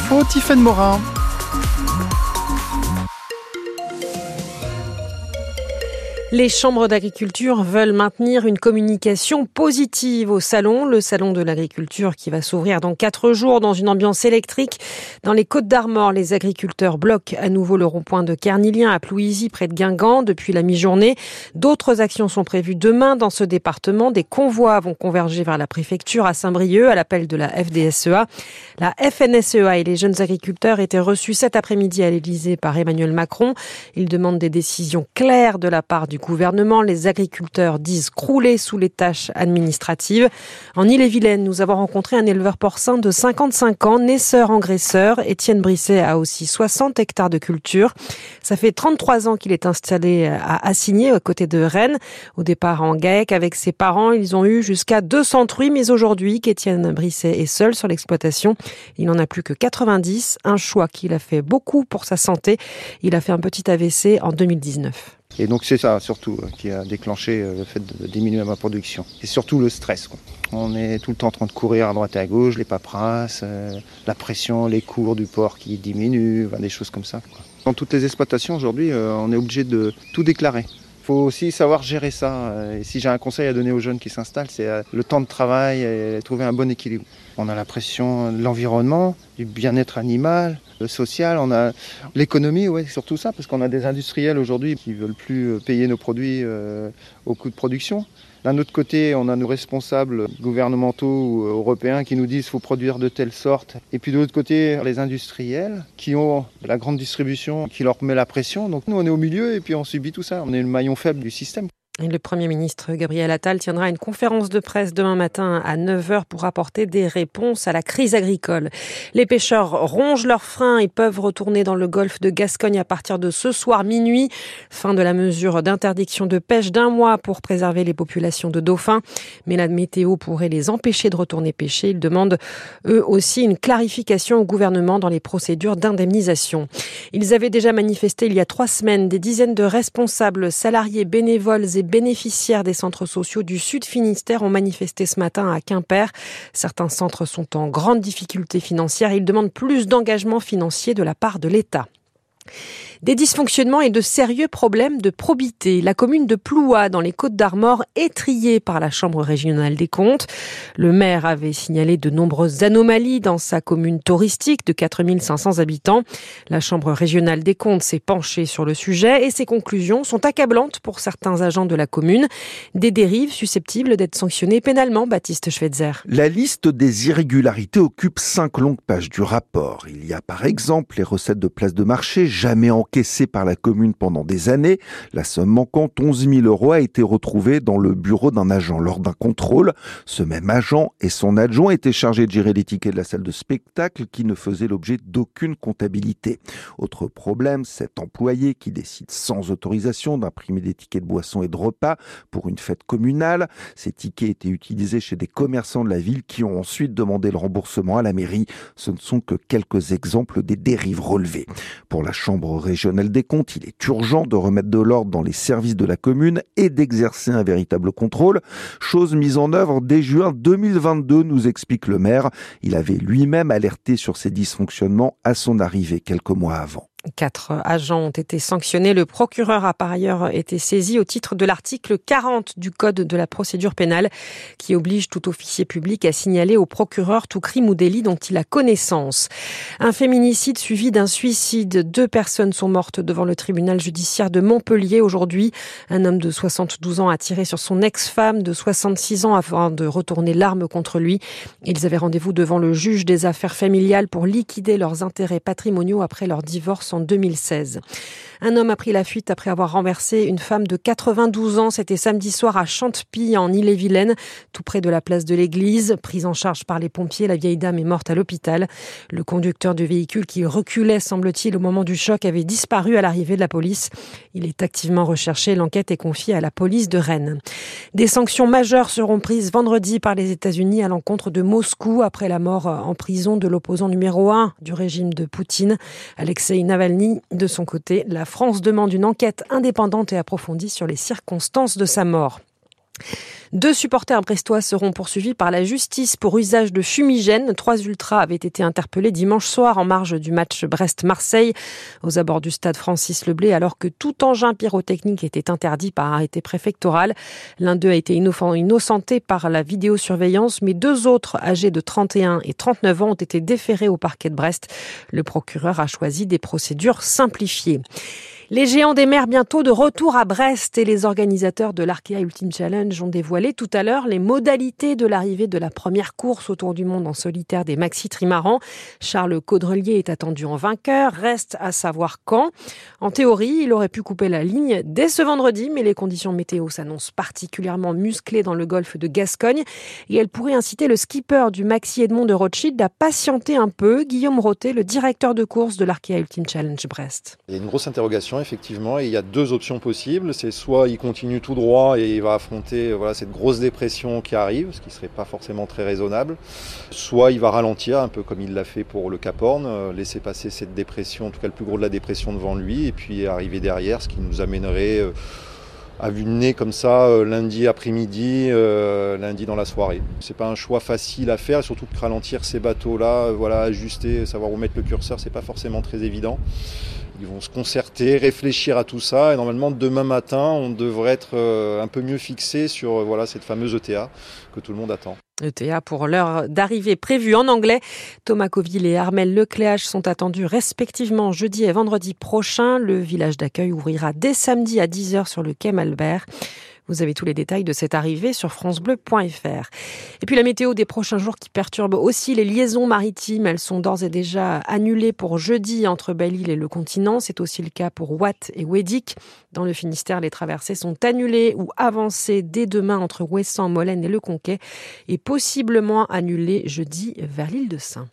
info, Tiffaine Morin. Les chambres d'agriculture veulent maintenir une communication positive au salon, le salon de l'agriculture qui va s'ouvrir dans quatre jours dans une ambiance électrique. Dans les Côtes d'Armor, les agriculteurs bloquent à nouveau le rond-point de Carnilien à Plouisy près de Guingamp depuis la mi-journée. D'autres actions sont prévues demain dans ce département. Des convois vont converger vers la préfecture à Saint-Brieuc à l'appel de la FDSEA. La FNSEA et les jeunes agriculteurs étaient reçus cet après-midi à l'Élysée par Emmanuel Macron. Ils demandent des décisions claires de la part du gouvernement. Les agriculteurs disent crouler sous les tâches administratives. En Ille-et-Vilaine, nous avons rencontré un éleveur porcin de 55 ans, naisseur-engraisseur. Étienne Brisset a aussi 60 hectares de culture. Ça fait 33 ans qu'il est installé à Assigné, à côté de Rennes. Au départ en GAEC, avec ses parents, ils ont eu jusqu'à 200 truies, mais aujourd'hui, qu'Étienne Brisset est seul sur l'exploitation, il n'en a plus que 90. Un choix qu'il a fait beaucoup pour sa santé. Il a fait un petit AVC en 2019. Et donc c'est ça surtout euh, qui a déclenché euh, le fait de diminuer ma production. Et surtout le stress. On est tout le temps en train de courir à droite et à gauche, les paperasses, euh, la pression, les cours du port qui diminuent, des choses comme ça. Dans toutes les exploitations aujourd'hui, on est obligé de tout déclarer. Il faut aussi savoir gérer ça. Et si j'ai un conseil à donner aux jeunes qui s'installent, c'est le temps de travail et trouver un bon équilibre. On a la pression de l'environnement, du bien-être animal, le social, on a l'économie, ouais, surtout ça, parce qu'on a des industriels aujourd'hui qui veulent plus euh, payer nos produits euh, au coût de production. D'un autre côté, on a nos responsables gouvernementaux ou européens qui nous disent qu'il faut produire de telle sorte. Et puis de l'autre côté, les industriels qui ont la grande distribution qui leur met la pression. Donc nous, on est au milieu et puis on subit tout ça. On est le maillon faible du système. Le Premier ministre Gabriel Attal tiendra une conférence de presse demain matin à 9h pour apporter des réponses à la crise agricole. Les pêcheurs rongent leurs freins et peuvent retourner dans le golfe de Gascogne à partir de ce soir minuit. Fin de la mesure d'interdiction de pêche d'un mois pour préserver les populations de dauphins. Mais la météo pourrait les empêcher de retourner pêcher. Ils demandent eux aussi une clarification au gouvernement dans les procédures d'indemnisation. Ils avaient déjà manifesté il y a trois semaines des dizaines de responsables, salariés, bénévoles et bénéficiaires des centres sociaux du Sud Finistère ont manifesté ce matin à Quimper. Certains centres sont en grande difficulté financière. Ils demandent plus d'engagement financier de la part de l'État. Des dysfonctionnements et de sérieux problèmes de probité. La commune de Ploua, dans les Côtes d'Armor, est triée par la Chambre régionale des comptes. Le maire avait signalé de nombreuses anomalies dans sa commune touristique de 4500 habitants. La Chambre régionale des comptes s'est penchée sur le sujet et ses conclusions sont accablantes pour certains agents de la commune. Des dérives susceptibles d'être sanctionnées pénalement, Baptiste Schweitzer. La liste des irrégularités occupe cinq longues pages du rapport. Il y a par exemple les recettes de places de marché jamais en encaissée par la commune pendant des années. La somme manquante, 11 000 euros, a été retrouvée dans le bureau d'un agent lors d'un contrôle. Ce même agent et son adjoint étaient chargés de gérer les tickets de la salle de spectacle qui ne faisait l'objet d'aucune comptabilité. Autre problème, cet employé qui décide sans autorisation d'imprimer des tickets de boissons et de repas pour une fête communale. Ces tickets étaient utilisés chez des commerçants de la ville qui ont ensuite demandé le remboursement à la mairie. Ce ne sont que quelques exemples des dérives relevées. Pour la chambre régionale il est urgent de remettre de l'ordre dans les services de la commune et d'exercer un véritable contrôle. Chose mise en œuvre dès juin 2022, nous explique le maire. Il avait lui-même alerté sur ces dysfonctionnements à son arrivée quelques mois avant. Quatre agents ont été sanctionnés. Le procureur a par ailleurs été saisi au titre de l'article 40 du Code de la procédure pénale qui oblige tout officier public à signaler au procureur tout crime ou délit dont il a connaissance. Un féminicide suivi d'un suicide. Deux personnes sont mortes devant le tribunal judiciaire de Montpellier aujourd'hui. Un homme de 72 ans a tiré sur son ex-femme de 66 ans afin de retourner l'arme contre lui. Ils avaient rendez-vous devant le juge des affaires familiales pour liquider leurs intérêts patrimoniaux après leur divorce en 2016. Un homme a pris la fuite après avoir renversé une femme de 92 ans. C'était samedi soir à Chantepie, en Ille-et-Vilaine, tout près de la place de l'église. Prise en charge par les pompiers, la vieille dame est morte à l'hôpital. Le conducteur du véhicule qui reculait, semble-t-il, au moment du choc, avait disparu à l'arrivée de la police. Il est activement recherché. L'enquête est confiée à la police de Rennes. Des sanctions majeures seront prises vendredi par les États-Unis à l'encontre de Moscou après la mort en prison de l'opposant numéro un du régime de Poutine, Alexei Navalny. De son côté, la France demande une enquête indépendante et approfondie sur les circonstances de sa mort. Deux supporters brestois seront poursuivis par la justice pour usage de fumigène. Trois ultras avaient été interpellés dimanche soir en marge du match Brest-Marseille aux abords du stade Francis Leblé alors que tout engin pyrotechnique était interdit par arrêté préfectoral. L'un d'eux a été innocenté par la vidéosurveillance mais deux autres âgés de 31 et 39 ans ont été déférés au parquet de Brest. Le procureur a choisi des procédures simplifiées. Les géants des mers bientôt de retour à Brest et les organisateurs de l'Arkea Ultimate Challenge ont dévoilé tout à l'heure les modalités de l'arrivée de la première course autour du monde en solitaire des maxi trimarans. Charles Caudrelier est attendu en vainqueur, reste à savoir quand. En théorie, il aurait pu couper la ligne dès ce vendredi, mais les conditions météo s'annoncent particulièrement musclées dans le golfe de Gascogne et elles pourraient inciter le skipper du maxi Edmond de Rothschild à patienter un peu. Guillaume Roté, le directeur de course de l'Arkea Ultimate Challenge Brest. Il y a une grosse interrogation effectivement, et il y a deux options possibles. C'est soit il continue tout droit et il va affronter voilà, cette grosse dépression qui arrive, ce qui ne serait pas forcément très raisonnable, soit il va ralentir, un peu comme il l'a fait pour le Cap Horn, euh, laisser passer cette dépression, en tout cas le plus gros de la dépression devant lui, et puis arriver derrière, ce qui nous amènerait euh, à vue nez comme ça euh, lundi après-midi, lundi dans la soirée. C'est pas un choix facile à faire, surtout que ralentir ces bateaux-là, voilà, ajuster, savoir où mettre le curseur, c'est pas forcément très évident. Ils vont se concerter, réfléchir à tout ça. Et normalement, demain matin, on devrait être euh, un peu mieux fixé sur euh, voilà, cette fameuse ETA que tout le monde attend. ETA pour l'heure d'arrivée prévue en anglais. Thomas Coville et Armel Lecléage sont attendus respectivement jeudi et vendredi prochain. Le village d'accueil ouvrira dès samedi à 10h sur le quai Malbert. Vous avez tous les détails de cette arrivée sur francebleu.fr. Et puis la météo des prochains jours qui perturbe aussi les liaisons maritimes. Elles sont d'ores et déjà annulées pour jeudi entre Belle-Île et le continent. C'est aussi le cas pour Watt et Wedic. Dans le Finistère, les traversées sont annulées ou avancées dès demain entre Ouessant, Molène et le Conquet et possiblement annulées jeudi vers l'île de Saint.